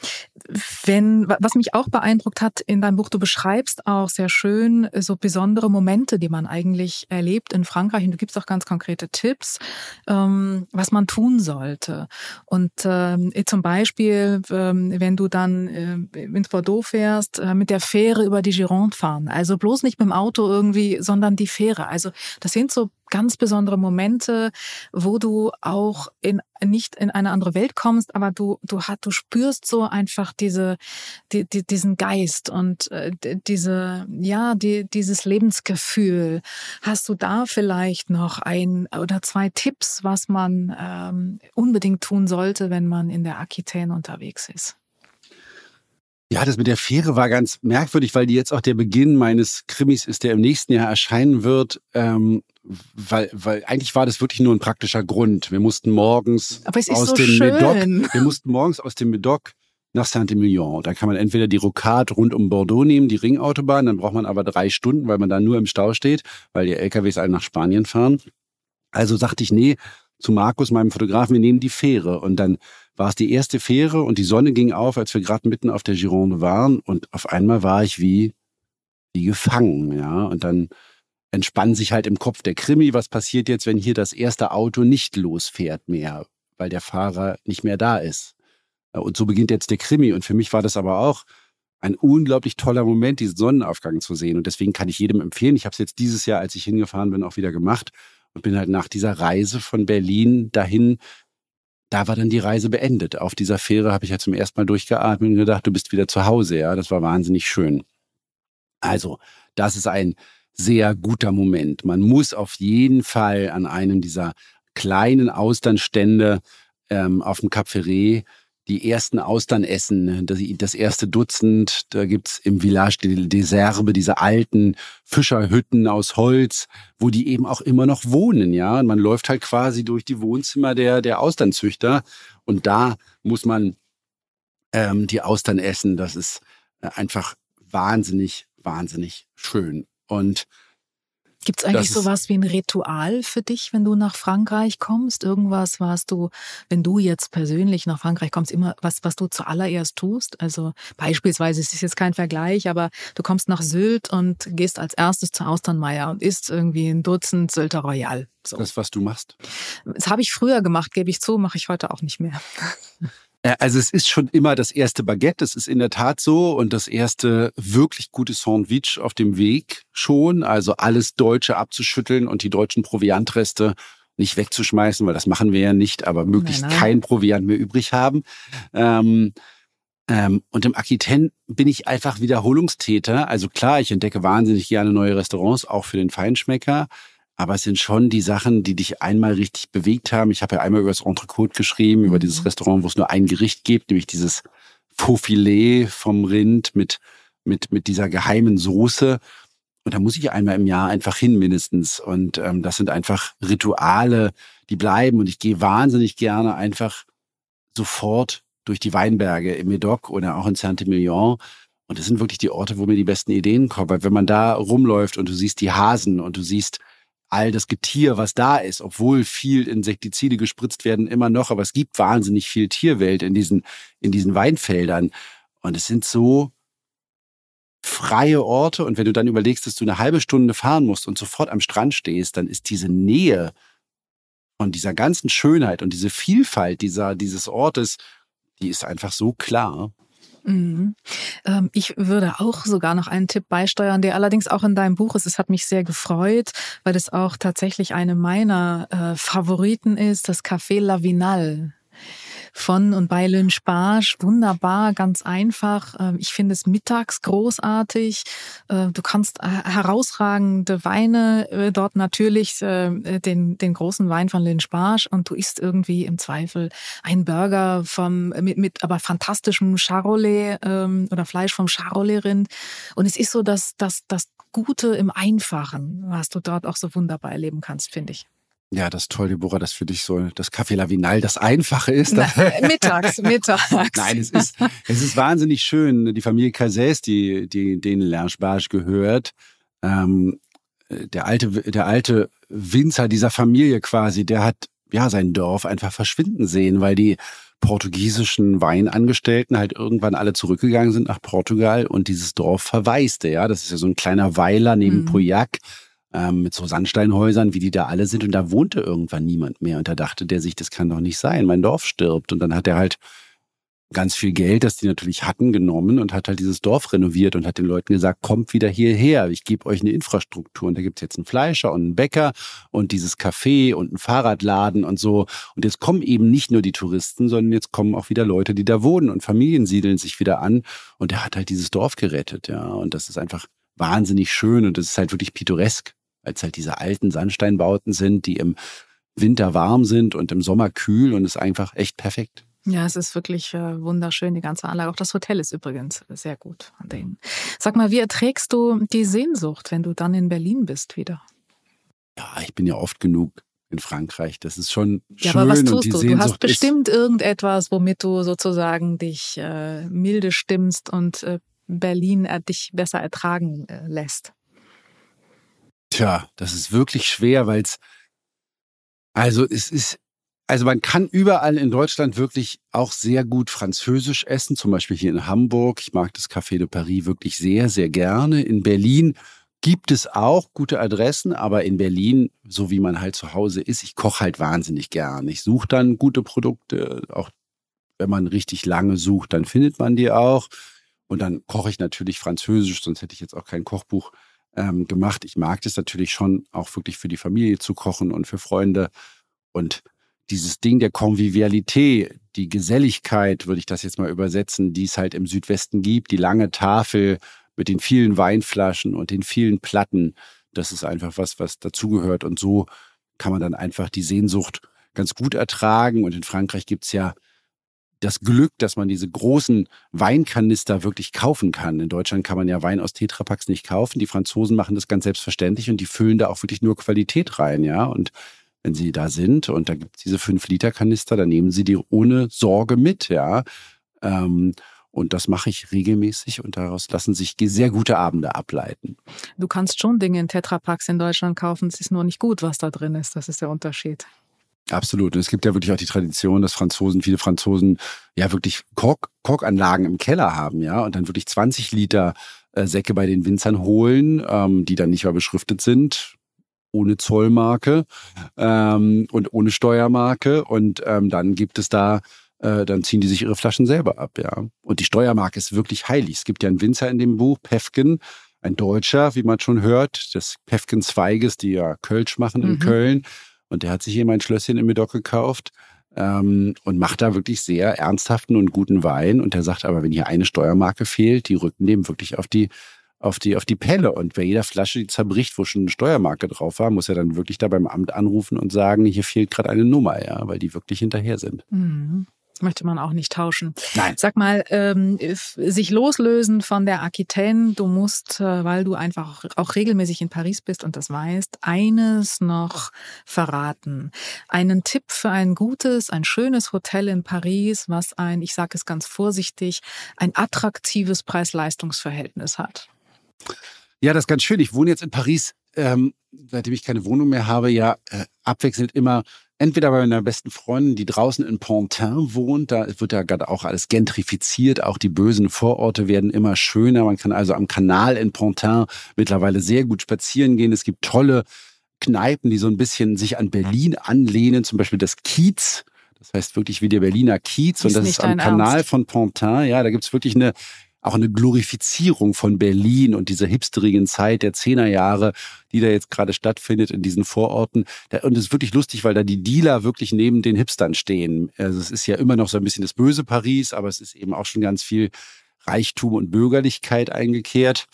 [SPEAKER 1] wenn, wa- was mich auch beeindruckt hat in deinem Buch, du beschreibst auch sehr schön äh, so besondere Momente, die man eigentlich erlebt in Frankreich. Und du gibst auch ganz konkrete Tipps, ähm, was man tun sollte. Und ähm, zum Beispiel, ähm, wenn du dann äh, ins Bordeaux fährst, äh, mit der Fähre über die Gironde fahren. Also bloß nicht mit dem Auto irgendwie, sondern die Fähre. Also das sind so ganz besondere Momente, wo du auch in nicht in eine andere Welt kommst, aber du du hast du spürst so einfach diese die, die, diesen Geist und äh, diese ja die dieses Lebensgefühl. Hast du da vielleicht noch ein oder zwei Tipps, was man ähm, unbedingt tun sollte, wenn man in der Aquitaine unterwegs ist?
[SPEAKER 2] Ja, das mit der Fähre war ganz merkwürdig, weil die jetzt auch der Beginn meines Krimis ist, der im nächsten Jahr erscheinen wird. Ähm, weil, weil eigentlich war das wirklich nur ein praktischer Grund. Wir mussten morgens aus
[SPEAKER 1] so
[SPEAKER 2] dem
[SPEAKER 1] schön.
[SPEAKER 2] Medoc, wir mussten morgens aus dem Medoc nach Saint-Emilion. Da kann man entweder die Rocade rund um Bordeaux nehmen, die Ringautobahn, dann braucht man aber drei Stunden, weil man da nur im Stau steht, weil die LKWs alle nach Spanien fahren. Also sagte ich, nee, zu Markus, meinem Fotografen, wir nehmen die Fähre. Und dann war es die erste Fähre und die Sonne ging auf, als wir gerade mitten auf der Gironde waren. Und auf einmal war ich wie, wie gefangen, ja. Und dann entspann sich halt im Kopf der Krimi, was passiert jetzt, wenn hier das erste Auto nicht losfährt mehr, weil der Fahrer nicht mehr da ist. Und so beginnt jetzt der Krimi. Und für mich war das aber auch ein unglaublich toller Moment, diesen Sonnenaufgang zu sehen. Und deswegen kann ich jedem empfehlen. Ich habe es jetzt dieses Jahr, als ich hingefahren bin, auch wieder gemacht und bin halt nach dieser Reise von Berlin dahin, da war dann die Reise beendet. Auf dieser Fähre habe ich ja zum ersten Mal durchgeatmet und gedacht, du bist wieder zu Hause. Ja, das war wahnsinnig schön. Also, das ist ein sehr guter Moment. Man muss auf jeden Fall an einem dieser kleinen Austernstände ähm, auf dem Cap Ferret die ersten Austern essen, das, das erste Dutzend. Da gibt's im Village des Herbes diese alten Fischerhütten aus Holz, wo die eben auch immer noch wohnen, ja. Und man läuft halt quasi durch die Wohnzimmer der, der Austernzüchter und da muss man ähm, die Austern essen. Das ist äh, einfach wahnsinnig, wahnsinnig schön. Und
[SPEAKER 1] Gibt es eigentlich sowas wie ein Ritual für dich, wenn du nach Frankreich kommst? Irgendwas, was du, wenn du jetzt persönlich nach Frankreich kommst, immer was, was du zuallererst tust? Also beispielsweise, es ist jetzt kein Vergleich, aber du kommst nach Sylt und gehst als erstes zu Austernmeier und isst irgendwie ein Dutzend Sylter Royal.
[SPEAKER 2] So. Das, was du machst?
[SPEAKER 1] Das habe ich früher gemacht, gebe ich zu, mache ich heute auch nicht mehr.
[SPEAKER 2] Äh, also es ist schon immer das erste Baguette, das ist in der Tat so und das erste wirklich gute Sandwich auf dem Weg schon, also alles Deutsche abzuschütteln und die deutschen Proviantreste nicht wegzuschmeißen, weil das machen wir ja nicht, aber möglichst nein, nein. kein Proviant mehr übrig haben. Ähm, ähm, und im Aquitaine bin ich einfach Wiederholungstäter. Also klar, ich entdecke wahnsinnig gerne neue Restaurants, auch für den Feinschmecker. Aber es sind schon die Sachen, die dich einmal richtig bewegt haben. Ich habe ja einmal über das Entrecote geschrieben, über dieses mhm. Restaurant, wo es nur ein Gericht gibt, nämlich dieses Faux-Filet vom Rind mit, mit, mit dieser geheimen Soße. Und da muss ich einmal im Jahr einfach hin mindestens. Und ähm, das sind einfach Rituale, die bleiben. Und ich gehe wahnsinnig gerne einfach sofort durch die Weinberge im Medoc oder auch in Saint-Emilion. Und das sind wirklich die Orte, wo mir die besten Ideen kommen. Weil wenn man da rumläuft und du siehst die Hasen und du siehst all das Getier, was da ist, obwohl viel Insektizide gespritzt werden, immer noch, aber es gibt wahnsinnig viel Tierwelt in diesen, in diesen Weinfeldern. Und es sind so freie Orte. Und wenn du dann überlegst, dass du eine halbe Stunde fahren musst und sofort am Strand stehst, dann ist diese Nähe von dieser ganzen Schönheit und diese Vielfalt dieser, dieses Ortes, die ist einfach so klar.
[SPEAKER 1] Mhm. Ähm, ich würde auch sogar noch einen Tipp beisteuern, der allerdings auch in deinem Buch ist. Es hat mich sehr gefreut, weil es auch tatsächlich eine meiner äh, Favoriten ist, das Café Lavinal von und bei Lynch Barsch. Wunderbar, ganz einfach. Ähm, ich finde es mittags großartig. Äh, du kannst äh, herausragende Weine äh, dort natürlich, den, den großen Wein von Lynch Barsch und du isst irgendwie im Zweifel einen Burger vom, mit, mit aber fantastischem Charolais ähm, oder Fleisch vom Charolais-Rind. Und es ist so, dass das, das Gute im Einfachen, was du dort auch so wunderbar erleben kannst, finde ich.
[SPEAKER 2] Ja, das ist toll, Deborah, dass für dich so das Café Lavinal das Einfache ist. Na, (laughs)
[SPEAKER 1] mittags, mittags.
[SPEAKER 2] Nein, es ist, es ist wahnsinnig schön. Die Familie Cassés, die, die, denen L'Ange gehört, ähm, der alte, der alte Winzer dieser Familie quasi, der hat ja sein Dorf einfach verschwinden sehen, weil die portugiesischen Weinangestellten halt irgendwann alle zurückgegangen sind nach Portugal und dieses Dorf verwaiste. Ja, das ist ja so ein kleiner Weiler neben mhm. Pauillac ähm, mit so Sandsteinhäusern, wie die da alle sind. Und da wohnte irgendwann niemand mehr. Und da dachte der sich, das kann doch nicht sein, mein Dorf stirbt. Und dann hat er halt ganz viel Geld, das die natürlich hatten, genommen und hat halt dieses Dorf renoviert und hat den Leuten gesagt, kommt wieder hierher, ich gebe euch eine Infrastruktur. Und da gibt's jetzt einen Fleischer und einen Bäcker und dieses Café und einen Fahrradladen und so. Und jetzt kommen eben nicht nur die Touristen, sondern jetzt kommen auch wieder Leute, die da wohnen und Familien siedeln sich wieder an. Und er hat halt dieses Dorf gerettet, ja. Und das ist einfach wahnsinnig schön und es ist halt wirklich pittoresk weil es halt diese alten Sandsteinbauten sind, die im Winter warm sind und im Sommer kühl und ist einfach echt perfekt.
[SPEAKER 1] Ja, es ist wirklich äh, wunderschön, die ganze Anlage. Auch das Hotel ist übrigens sehr gut an denen. Sag mal, wie erträgst du die Sehnsucht, wenn du dann in Berlin bist wieder?
[SPEAKER 2] Ja, ich bin ja oft genug in Frankreich. Das ist schon
[SPEAKER 1] ja,
[SPEAKER 2] schön.
[SPEAKER 1] Aber was tust du? Du hast bestimmt irgendetwas, womit du sozusagen dich äh, milde stimmst und äh, Berlin äh, dich besser ertragen äh, lässt.
[SPEAKER 2] Tja, das ist wirklich schwer, weil es, also es ist, also man kann überall in Deutschland wirklich auch sehr gut Französisch essen, zum Beispiel hier in Hamburg. Ich mag das Café de Paris wirklich sehr, sehr gerne. In Berlin gibt es auch gute Adressen, aber in Berlin, so wie man halt zu Hause ist, ich koche halt wahnsinnig gern. Ich suche dann gute Produkte, auch wenn man richtig lange sucht, dann findet man die auch. Und dann koche ich natürlich Französisch, sonst hätte ich jetzt auch kein Kochbuch ähm, gemacht. Ich mag das natürlich schon, auch wirklich für die Familie zu kochen und für Freunde. Und dieses Ding der Konvivialität, die Geselligkeit, würde ich das jetzt mal übersetzen, die es halt im Südwesten gibt, die lange Tafel mit den vielen Weinflaschen und den vielen Platten, das ist einfach was, was dazugehört. Und so kann man dann einfach die Sehnsucht ganz gut ertragen. Und in Frankreich gibt es ja das Glück, dass man diese großen Weinkanister wirklich kaufen kann. In Deutschland kann man ja Wein aus Tetrapacks nicht kaufen. Die Franzosen machen das ganz selbstverständlich und die füllen da auch wirklich nur Qualität rein, ja. Und wenn sie da sind und da gibt es diese 5-Liter-Kanister, dann nehmen sie die ohne Sorge mit, ja. Ähm, Und das mache ich regelmäßig und daraus lassen sich sehr gute Abende ableiten.
[SPEAKER 1] Du kannst schon Dinge in Tetrapacks in Deutschland kaufen. Es ist nur nicht gut, was da drin ist. Das ist der Unterschied.
[SPEAKER 2] Absolut. Und es gibt ja wirklich auch die Tradition, dass Franzosen, viele Franzosen ja wirklich Kork, Korkanlagen im Keller haben, ja, und dann wirklich 20 Liter äh, Säcke bei den Winzern holen, ähm, die dann nicht mehr beschriftet sind, ohne Zollmarke ähm, und ohne Steuermarke. Und ähm, dann gibt es da, äh, dann ziehen die sich ihre Flaschen selber ab, ja. Und die Steuermarke ist wirklich heilig. Es gibt ja einen Winzer in dem Buch, Pefken, ein Deutscher, wie man schon hört, des Pefken Zweiges, die ja Kölsch machen in mhm. Köln. Und der hat sich hier mein Schlösschen in Medoc gekauft ähm, und macht da wirklich sehr ernsthaften und guten Wein. Und der sagt aber, wenn hier eine Steuermarke fehlt, die rücken dem wirklich auf die auf die, auf die Pelle. Und bei jeder Flasche, die zerbricht, wo schon eine Steuermarke drauf war, muss er dann wirklich da beim Amt anrufen und sagen, hier fehlt gerade eine Nummer, ja, weil die wirklich hinterher sind.
[SPEAKER 1] Mhm möchte man auch nicht tauschen.
[SPEAKER 2] Nein.
[SPEAKER 1] Sag mal, ähm, sich loslösen von der Aquitaine, du musst, äh, weil du einfach auch regelmäßig in Paris bist und das weißt, eines noch verraten. Einen Tipp für ein gutes, ein schönes Hotel in Paris, was ein, ich sage es ganz vorsichtig, ein attraktives Preis-Leistungs-Verhältnis hat.
[SPEAKER 2] Ja, das ist ganz schön. Ich wohne jetzt in Paris, ähm, seitdem ich keine Wohnung mehr habe, ja äh, abwechselnd immer entweder bei meiner besten Freundin, die draußen in Pontin wohnt, da wird ja gerade auch alles gentrifiziert, auch die bösen Vororte werden immer schöner. Man kann also am Kanal in Pontin mittlerweile sehr gut spazieren gehen. Es gibt tolle Kneipen, die so ein bisschen sich an Berlin anlehnen, zum Beispiel das Kiez. Das heißt wirklich wie der Berliner Kiez. Ist und das ist am Kanal Ernst. von Pontin. Ja, da gibt's wirklich eine auch eine Glorifizierung von Berlin und dieser hipsterigen Zeit der Zehnerjahre, die da jetzt gerade stattfindet in diesen Vororten. Und es ist wirklich lustig, weil da die Dealer wirklich neben den Hipstern stehen. Also es ist ja immer noch so ein bisschen das böse Paris, aber es ist eben auch schon ganz viel Reichtum und Bürgerlichkeit eingekehrt.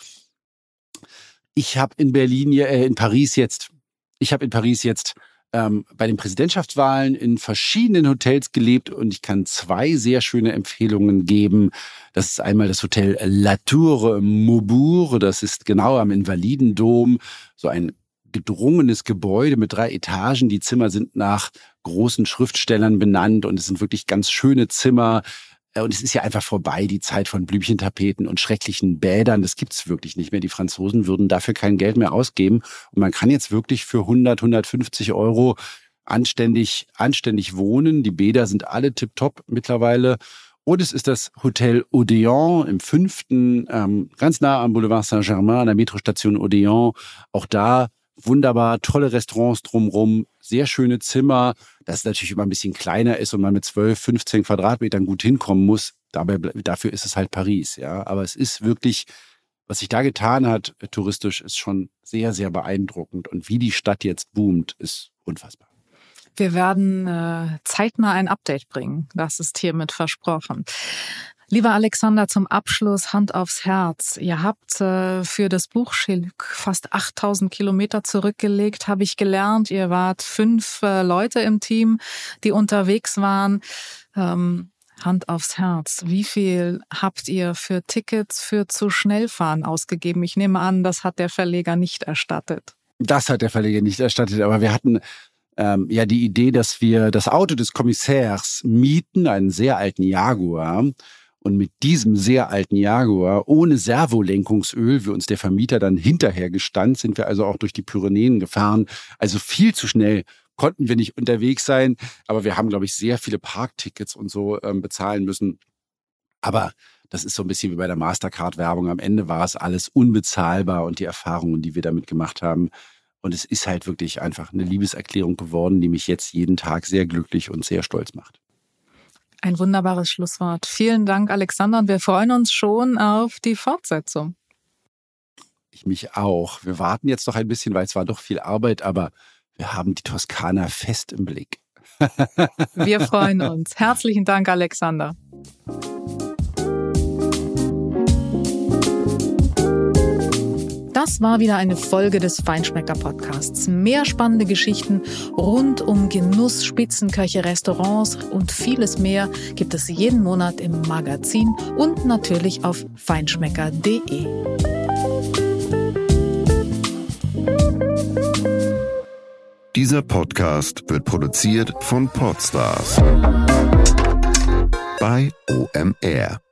[SPEAKER 2] Ich habe in Berlin, äh, in Paris jetzt, ich habe in Paris jetzt ähm, bei den Präsidentschaftswahlen in verschiedenen Hotels gelebt und ich kann zwei sehr schöne Empfehlungen geben. Das ist einmal das Hotel La Tour Maubourg, das ist genau am Invalidendom, so ein gedrungenes Gebäude mit drei Etagen. Die Zimmer sind nach großen Schriftstellern benannt und es sind wirklich ganz schöne Zimmer. Äh, und es ist ja einfach vorbei, die Zeit von Blümchentapeten und schrecklichen Bädern. Das gibt's wirklich nicht mehr. Die Franzosen würden dafür kein Geld mehr ausgeben. Und man kann jetzt wirklich für 100, 150 Euro anständig, anständig wohnen. Die Bäder sind alle tipptopp mittlerweile. Und es ist das Hotel Odeon im fünften, ähm, ganz nah am Boulevard Saint-Germain, an der Metrostation Odeon. Auch da wunderbar, tolle Restaurants drumrum, sehr schöne Zimmer, das natürlich immer ein bisschen kleiner ist und man mit 12, 15 Quadratmetern gut hinkommen muss. Dabei, dafür ist es halt Paris, ja. Aber es ist wirklich, was sich da getan hat, äh, touristisch, ist schon sehr, sehr beeindruckend. Und wie die Stadt jetzt boomt, ist unfassbar.
[SPEAKER 1] Wir werden äh, zeitnah ein Update bringen. Das ist hiermit versprochen. Lieber Alexander, zum Abschluss Hand aufs Herz. Ihr habt äh, für das Buch fast 8000 Kilometer zurückgelegt, habe ich gelernt. Ihr wart fünf äh, Leute im Team, die unterwegs waren. Ähm, Hand aufs Herz. Wie viel habt ihr für Tickets für zu schnell fahren ausgegeben? Ich nehme an, das hat der Verleger nicht erstattet.
[SPEAKER 2] Das hat der Verleger nicht erstattet, aber wir hatten ähm, ja die Idee, dass wir das Auto des Kommissärs mieten, einen sehr alten Jaguar, und mit diesem sehr alten Jaguar ohne Servolenkungsöl, wie uns der Vermieter dann hinterher gestand, sind wir also auch durch die Pyrenäen gefahren. Also viel zu schnell konnten wir nicht unterwegs sein. Aber wir haben, glaube ich, sehr viele Parktickets und so ähm, bezahlen müssen. Aber das ist so ein bisschen wie bei der Mastercard-Werbung. Am Ende war es alles unbezahlbar und die Erfahrungen, die wir damit gemacht haben. Und es ist halt wirklich einfach eine Liebeserklärung geworden, die mich jetzt jeden Tag sehr glücklich und sehr stolz macht.
[SPEAKER 1] Ein wunderbares Schlusswort. Vielen Dank, Alexander, und wir freuen uns schon auf die Fortsetzung.
[SPEAKER 2] Ich mich auch. Wir warten jetzt noch ein bisschen, weil es war doch viel Arbeit, aber wir haben die Toskana fest im Blick.
[SPEAKER 1] wir freuen uns. Herzlichen Dank, Alexander. Das war wieder eine Folge des Feinschmecker Podcasts. Mehr spannende Geschichten rund um Genuss, Spitzenköche, Restaurants und vieles mehr gibt es jeden Monat im Magazin und natürlich auf feinschmecker.de.
[SPEAKER 3] Dieser Podcast wird produziert von Podstars bei OMR.